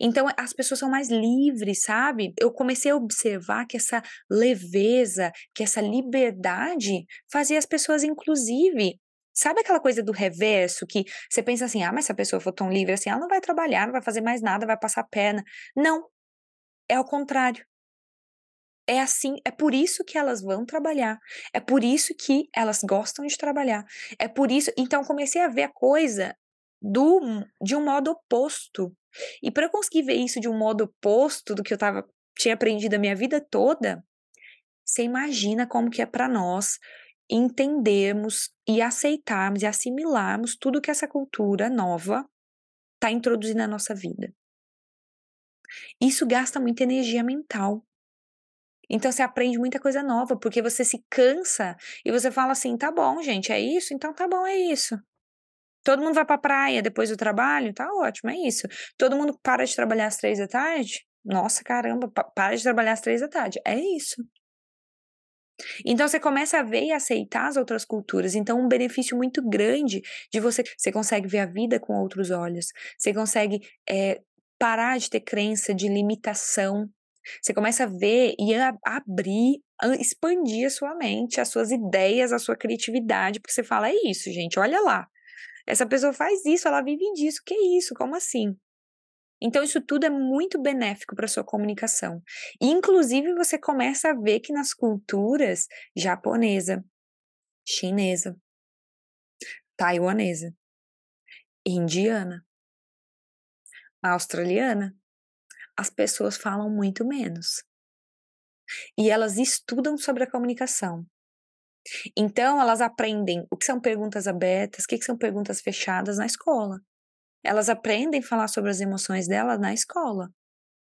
Speaker 1: Então as pessoas são mais livres, sabe? Eu comecei a observar que essa leveza, que essa liberdade fazia as pessoas, inclusive, Sabe aquela coisa do reverso que você pensa assim: ah, mas se a pessoa for tão livre assim, ela não vai trabalhar, não vai fazer mais nada, vai passar perna. Não. É ao contrário. É assim, é por isso que elas vão trabalhar. É por isso que elas gostam de trabalhar. É por isso. Então, comecei a ver a coisa do, de um modo oposto. E para conseguir ver isso de um modo oposto do que eu tava, tinha aprendido a minha vida toda, você imagina como que é para nós entendermos e aceitarmos e assimilarmos tudo que essa cultura nova está introduzindo na nossa vida. Isso gasta muita energia mental. Então você aprende muita coisa nova, porque você se cansa e você fala assim: tá bom, gente, é isso? Então tá bom, é isso. Todo mundo vai pra praia depois do trabalho? Tá ótimo, é isso. Todo mundo para de trabalhar às três da tarde? Nossa, caramba, para de trabalhar às três da tarde. É isso. Então você começa a ver e aceitar as outras culturas. Então, um benefício muito grande de você. Você consegue ver a vida com outros olhos. Você consegue é, parar de ter crença de limitação. Você começa a ver e a abrir, a expandir a sua mente, as suas ideias, a sua criatividade, porque você fala: é isso, gente, olha lá. Essa pessoa faz isso, ela vive disso. Que isso? Como assim? Então, isso tudo é muito benéfico para sua comunicação. Inclusive, você começa a ver que nas culturas japonesa, chinesa, taiwanesa, indiana, australiana, as pessoas falam muito menos. E elas estudam sobre a comunicação. Então, elas aprendem o que são perguntas abertas, o que são perguntas fechadas na escola. Elas aprendem a falar sobre as emoções delas na escola.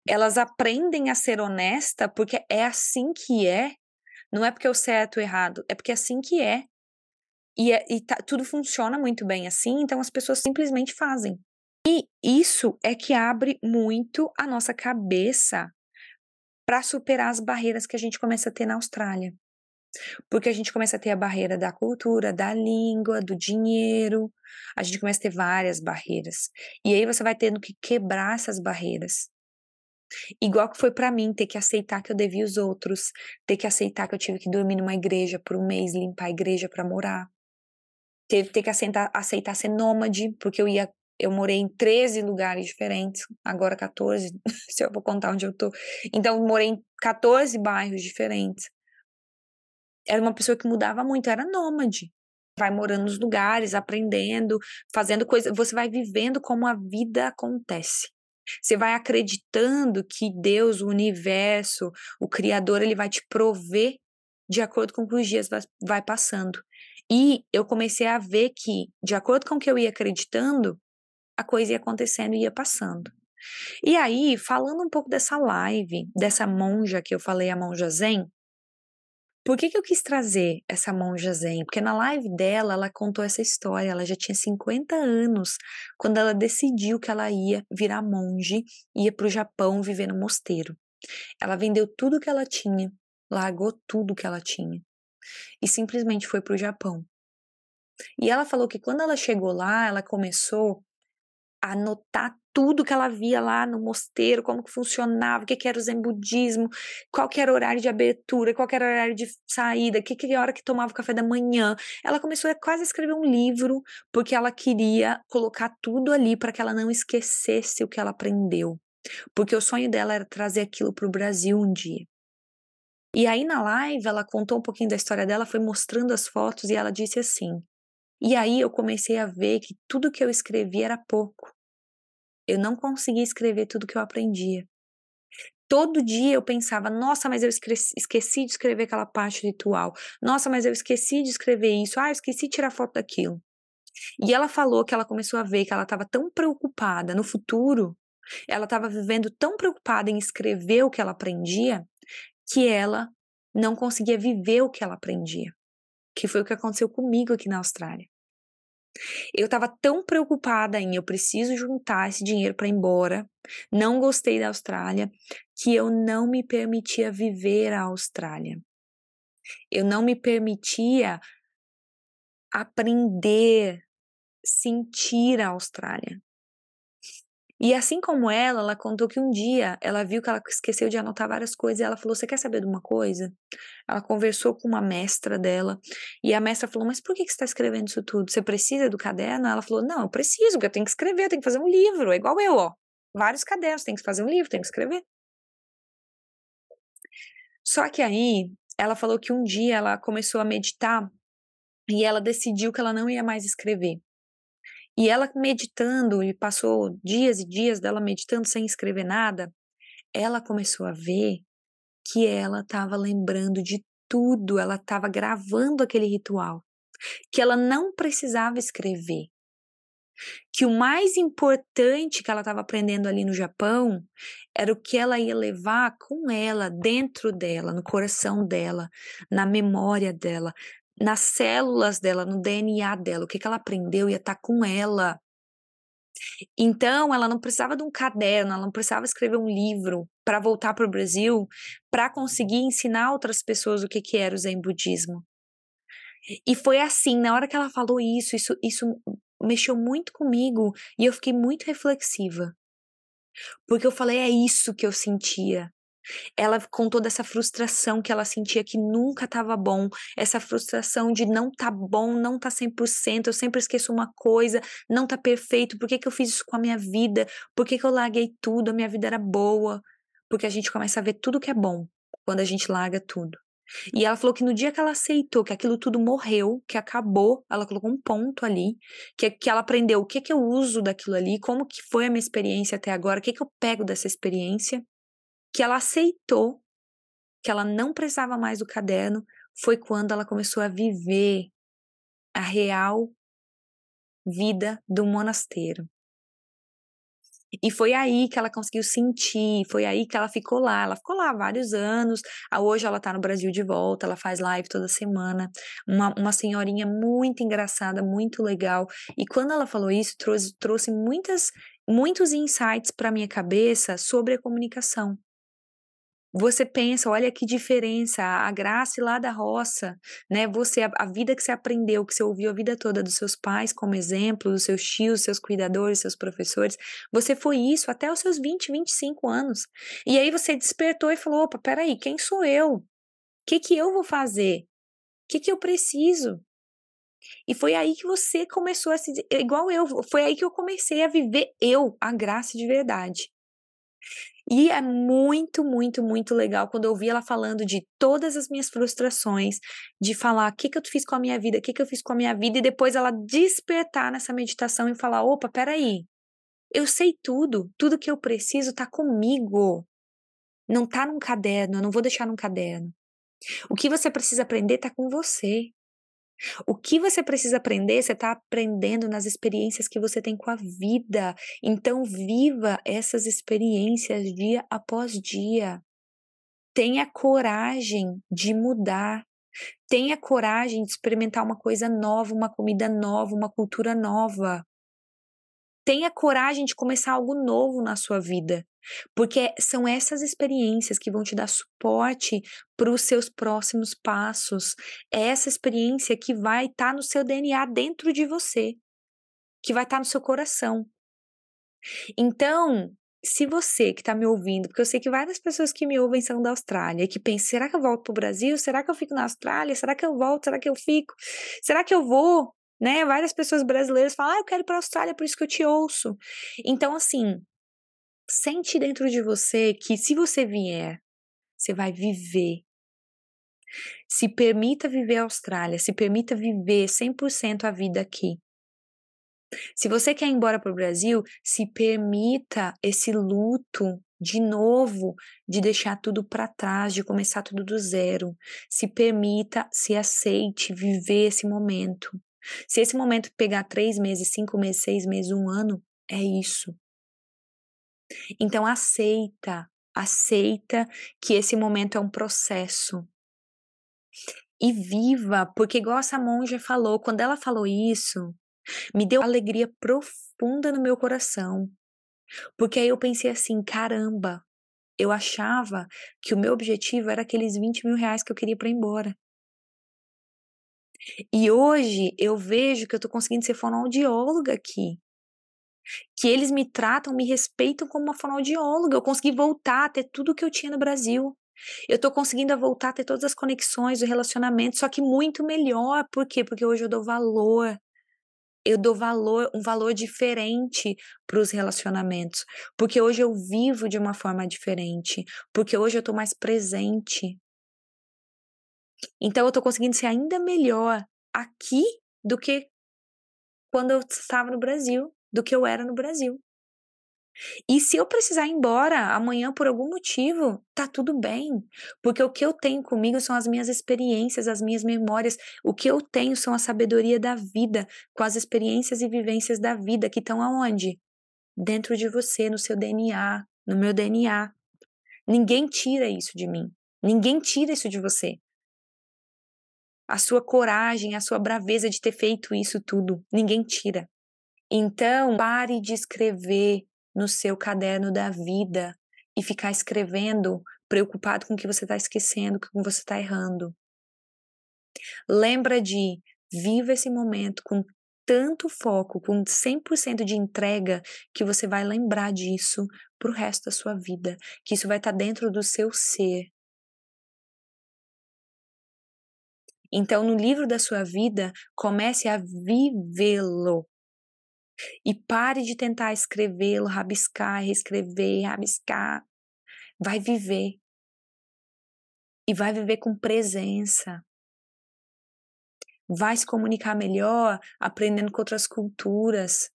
Speaker 1: Elas aprendem a ser honesta porque é assim que é. Não é porque o certo ou errado, é porque é assim que é. E, é, e tá, tudo funciona muito bem assim, então as pessoas simplesmente fazem. E isso é que abre muito a nossa cabeça para superar as barreiras que a gente começa a ter na Austrália. Porque a gente começa a ter a barreira da cultura, da língua, do dinheiro, a gente começa a ter várias barreiras. E aí você vai tendo que quebrar essas barreiras. Igual que foi para mim ter que aceitar que eu devia os outros, ter que aceitar que eu tive que dormir numa igreja por um mês, limpar a igreja para morar. Teve ter que aceitar, aceitar ser nômade, porque eu ia eu morei em 13 lugares diferentes, agora 14, (laughs) se eu vou contar onde eu tô. Então, morei em 14 bairros diferentes. Era uma pessoa que mudava muito, era nômade. Vai morando nos lugares, aprendendo, fazendo coisas. Você vai vivendo como a vida acontece. Você vai acreditando que Deus, o universo, o Criador, ele vai te prover de acordo com que os dias vai, vai passando. E eu comecei a ver que, de acordo com o que eu ia acreditando, a coisa ia acontecendo e ia passando. E aí, falando um pouco dessa live, dessa monja que eu falei, a monja Zen, por que, que eu quis trazer essa monja Zen? Porque na live dela, ela contou essa história. Ela já tinha 50 anos quando ela decidiu que ela ia virar monge, ia para o Japão viver no mosteiro. Ela vendeu tudo que ela tinha, largou tudo que ela tinha e simplesmente foi para o Japão. E ela falou que quando ela chegou lá, ela começou anotar tudo que ela via lá no mosteiro, como que funcionava, o que, que era o zen budismo, qual que era o horário de abertura, qual que era o horário de saída, que, que hora que tomava o café da manhã. Ela começou a quase escrever um livro, porque ela queria colocar tudo ali para que ela não esquecesse o que ela aprendeu. Porque o sonho dela era trazer aquilo para o Brasil um dia. E aí na live ela contou um pouquinho da história dela, foi mostrando as fotos e ela disse assim: e aí eu comecei a ver que tudo que eu escrevi era pouco. Eu não conseguia escrever tudo que eu aprendia. Todo dia eu pensava, nossa, mas eu esqueci de escrever aquela parte ritual. Nossa, mas eu esqueci de escrever isso. Ah, eu esqueci de tirar foto daquilo. E ela falou que ela começou a ver que ela estava tão preocupada no futuro, ela estava vivendo tão preocupada em escrever o que ela aprendia, que ela não conseguia viver o que ela aprendia que foi o que aconteceu comigo aqui na Austrália. Eu estava tão preocupada em eu preciso juntar esse dinheiro para ir embora, não gostei da Austrália, que eu não me permitia viver a Austrália. Eu não me permitia aprender, sentir a Austrália. E assim como ela, ela contou que um dia ela viu que ela esqueceu de anotar várias coisas e ela falou: Você quer saber de uma coisa? Ela conversou com uma mestra dela e a mestra falou: Mas por que você está escrevendo isso tudo? Você precisa do caderno? Ela falou: Não, eu preciso, porque eu tenho que escrever, eu tenho que fazer um livro, é igual eu, ó. Vários cadernos, tem que fazer um livro, tem que escrever. Só que aí ela falou que um dia ela começou a meditar e ela decidiu que ela não ia mais escrever. E ela meditando, e passou dias e dias dela meditando sem escrever nada, ela começou a ver que ela estava lembrando de tudo, ela estava gravando aquele ritual, que ela não precisava escrever. Que o mais importante que ela estava aprendendo ali no Japão era o que ela ia levar com ela, dentro dela, no coração dela, na memória dela, nas células dela, no DNA dela, o que, que ela aprendeu ia estar tá com ela. Então, ela não precisava de um caderno, ela não precisava escrever um livro para voltar para o Brasil para conseguir ensinar outras pessoas o que, que era o Zen Budismo. E foi assim, na hora que ela falou isso, isso, isso mexeu muito comigo e eu fiquei muito reflexiva. Porque eu falei, é isso que eu sentia. Ela contou dessa frustração que ela sentia que nunca estava bom, essa frustração de não tá bom, não tá 100%, eu sempre esqueço uma coisa, não tá perfeito, por que, que eu fiz isso com a minha vida? Por que, que eu larguei tudo? A minha vida era boa. Porque a gente começa a ver tudo que é bom quando a gente larga tudo. E ela falou que no dia que ela aceitou que aquilo tudo morreu, que acabou, ela colocou um ponto ali, que, que ela aprendeu o que, que eu uso daquilo ali, como que foi a minha experiência até agora, o que, que eu pego dessa experiência, que ela aceitou que ela não precisava mais do caderno foi quando ela começou a viver a real vida do monasteiro. E foi aí que ela conseguiu sentir, foi aí que ela ficou lá. Ela ficou lá vários anos. Hoje ela tá no Brasil de volta, ela faz live toda semana. Uma, uma senhorinha muito engraçada, muito legal. E quando ela falou isso, trouxe, trouxe muitas, muitos insights para minha cabeça sobre a comunicação. Você pensa, olha que diferença, a Graça lá da roça, né? Você, a, a, vida que você aprendeu, que você ouviu a vida toda dos seus pais como exemplo, dos seus tios, seus cuidadores, seus professores, você foi isso até os seus 20, 25 anos. E aí você despertou e falou: opa, peraí, quem sou eu? O que, que eu vou fazer? O que, que eu preciso? E foi aí que você começou a se. Igual eu, foi aí que eu comecei a viver eu, a graça de verdade. E é muito, muito, muito legal quando eu ouvi ela falando de todas as minhas frustrações, de falar o que, que eu fiz com a minha vida, o que, que eu fiz com a minha vida, e depois ela despertar nessa meditação e falar: opa, peraí, eu sei tudo, tudo que eu preciso tá comigo. Não tá num caderno, eu não vou deixar num caderno. O que você precisa aprender tá com você. O que você precisa aprender, você está aprendendo nas experiências que você tem com a vida. Então, viva essas experiências dia após dia. Tenha coragem de mudar. Tenha coragem de experimentar uma coisa nova, uma comida nova, uma cultura nova. Tenha coragem de começar algo novo na sua vida. Porque são essas experiências que vão te dar suporte para os seus próximos passos. É essa experiência que vai estar tá no seu DNA dentro de você, que vai estar tá no seu coração. Então, se você que está me ouvindo, porque eu sei que várias pessoas que me ouvem são da Austrália, que pensam, será que eu volto para o Brasil? Será que eu fico na Austrália? Será que eu volto? Será que eu fico? Será que eu vou? Né? Várias pessoas brasileiras falam, ah, eu quero ir para a Austrália, por isso que eu te ouço. Então, assim, Sente dentro de você que se você vier, você vai viver. Se permita viver a Austrália, se permita viver 100% a vida aqui. Se você quer ir embora para o Brasil, se permita esse luto de novo, de deixar tudo para trás, de começar tudo do zero. Se permita, se aceite viver esse momento. Se esse momento pegar três meses, cinco meses, seis meses, um ano, é isso. Então aceita, aceita que esse momento é um processo. E viva, porque igual essa monja falou, quando ela falou isso, me deu alegria profunda no meu coração. Porque aí eu pensei assim, caramba, eu achava que o meu objetivo era aqueles 20 mil reais que eu queria para ir embora. E hoje eu vejo que eu tô conseguindo ser fonoaudióloga aqui que eles me tratam, me respeitam como uma fonoaudióloga. Eu consegui voltar a ter tudo que eu tinha no Brasil. Eu tô conseguindo voltar a ter todas as conexões, o relacionamento, só que muito melhor. Por quê? Porque hoje eu dou valor. Eu dou valor, um valor diferente para os relacionamentos. Porque hoje eu vivo de uma forma diferente. Porque hoje eu tô mais presente. Então eu tô conseguindo ser ainda melhor aqui do que quando eu estava no Brasil do que eu era no Brasil. E se eu precisar ir embora amanhã por algum motivo, tá tudo bem, porque o que eu tenho comigo são as minhas experiências, as minhas memórias, o que eu tenho são a sabedoria da vida, com as experiências e vivências da vida que estão aonde? Dentro de você, no seu DNA, no meu DNA. Ninguém tira isso de mim. Ninguém tira isso de você. A sua coragem, a sua braveza de ter feito isso tudo, ninguém tira. Então, pare de escrever no seu caderno da vida e ficar escrevendo preocupado com o que você está esquecendo, com o que você está errando. Lembra de viva esse momento com tanto foco, com 100% de entrega, que você vai lembrar disso para o resto da sua vida, que isso vai estar tá dentro do seu ser. Então, no livro da sua vida, comece a vivê-lo. E pare de tentar escrevê-lo, rabiscar, reescrever, rabiscar. Vai viver. E vai viver com presença. Vai se comunicar melhor aprendendo com outras culturas.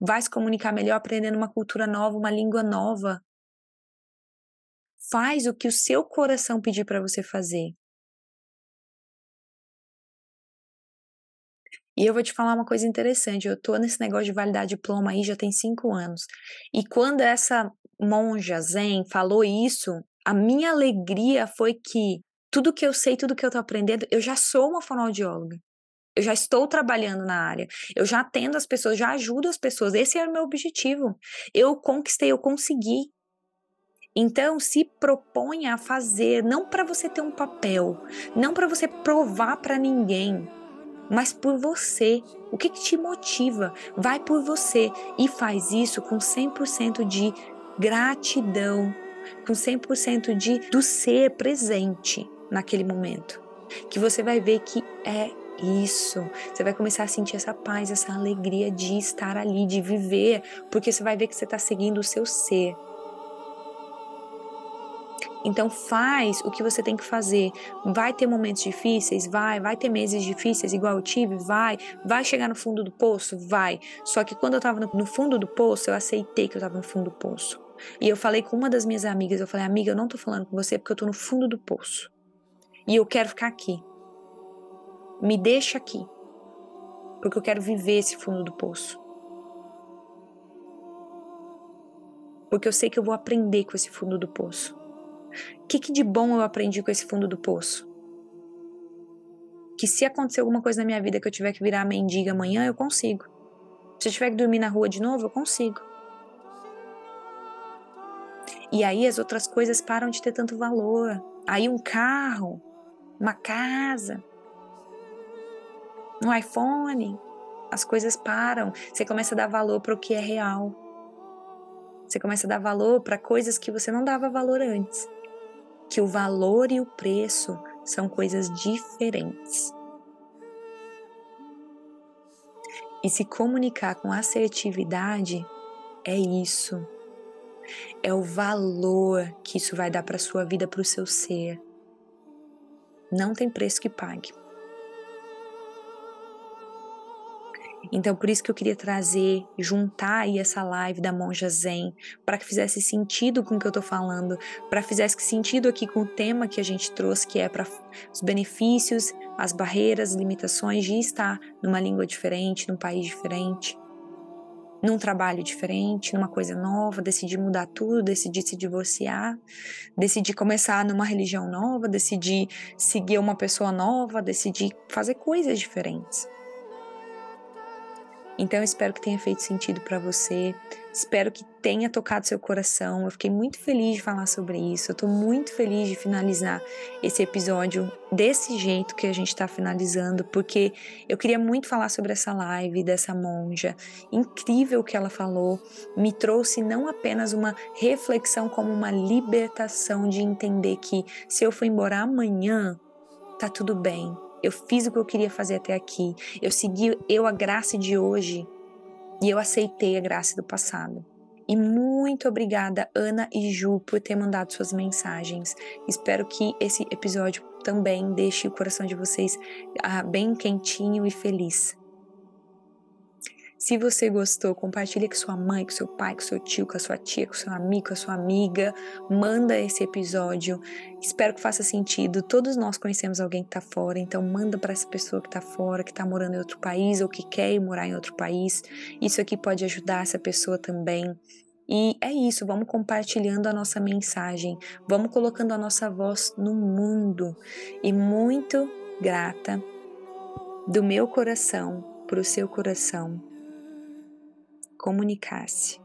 Speaker 1: Vai se comunicar melhor aprendendo uma cultura nova, uma língua nova. Faz o que o seu coração pedir para você fazer. E eu vou te falar uma coisa interessante. Eu tô nesse negócio de validar diploma aí já tem cinco anos. E quando essa monja zen falou isso, a minha alegria foi que tudo que eu sei, tudo que eu tô aprendendo, eu já sou uma fonoaudióloga. Eu já estou trabalhando na área. Eu já atendo as pessoas, já ajudo as pessoas. Esse era o meu objetivo. Eu conquistei, eu consegui. Então, se proponha a fazer, não para você ter um papel, não para você provar para ninguém, mas por você. O que, que te motiva? Vai por você e faz isso com 100% de gratidão, com 100% de do ser presente naquele momento. Que você vai ver que é isso. Você vai começar a sentir essa paz, essa alegria de estar ali, de viver, porque você vai ver que você está seguindo o seu ser. Então faz o que você tem que fazer. Vai ter momentos difíceis? Vai. Vai ter meses difíceis igual eu tive? Vai. Vai chegar no fundo do poço? Vai. Só que quando eu tava no fundo do poço, eu aceitei que eu tava no fundo do poço. E eu falei com uma das minhas amigas, eu falei, amiga, eu não tô falando com você porque eu tô no fundo do poço. E eu quero ficar aqui. Me deixa aqui. Porque eu quero viver esse fundo do poço. Porque eu sei que eu vou aprender com esse fundo do poço. O que, que de bom eu aprendi com esse fundo do poço? Que se acontecer alguma coisa na minha vida que eu tiver que virar mendiga amanhã, eu consigo. Se eu tiver que dormir na rua de novo, eu consigo. E aí as outras coisas param de ter tanto valor. Aí um carro, uma casa, um iPhone, as coisas param. Você começa a dar valor para o que é real. Você começa a dar valor para coisas que você não dava valor antes que o valor e o preço são coisas diferentes. E se comunicar com assertividade é isso. É o valor que isso vai dar para sua vida, para o seu ser. Não tem preço que pague. Então, por isso que eu queria trazer, juntar aí essa live da Monja Zen, para que fizesse sentido com o que eu estou falando, para que fizesse sentido aqui com o tema que a gente trouxe, que é para os benefícios, as barreiras, as limitações de estar numa língua diferente, num país diferente, num trabalho diferente, numa coisa nova, decidir mudar tudo, decidir se divorciar, decidir começar numa religião nova, decidir seguir uma pessoa nova, decidir fazer coisas diferentes. Então espero que tenha feito sentido para você. Espero que tenha tocado seu coração. Eu fiquei muito feliz de falar sobre isso. Eu tô muito feliz de finalizar esse episódio desse jeito que a gente está finalizando, porque eu queria muito falar sobre essa live dessa monja. Incrível que ela falou. Me trouxe não apenas uma reflexão, como uma libertação de entender que se eu for embora amanhã, tá tudo bem eu fiz o que eu queria fazer até aqui. Eu segui eu a graça de hoje e eu aceitei a graça do passado. E muito obrigada, Ana e Ju, por ter mandado suas mensagens. Espero que esse episódio também deixe o coração de vocês ah, bem quentinho e feliz. Se você gostou, compartilhe com sua mãe, com seu pai, com seu tio, com a sua tia, com seu amigo, com a sua amiga. Manda esse episódio. Espero que faça sentido. Todos nós conhecemos alguém que está fora, então manda para essa pessoa que está fora, que está morando em outro país ou que quer ir morar em outro país. Isso aqui pode ajudar essa pessoa também. E é isso, vamos compartilhando a nossa mensagem, vamos colocando a nossa voz no mundo. E muito grata do meu coração para o seu coração comunicasse.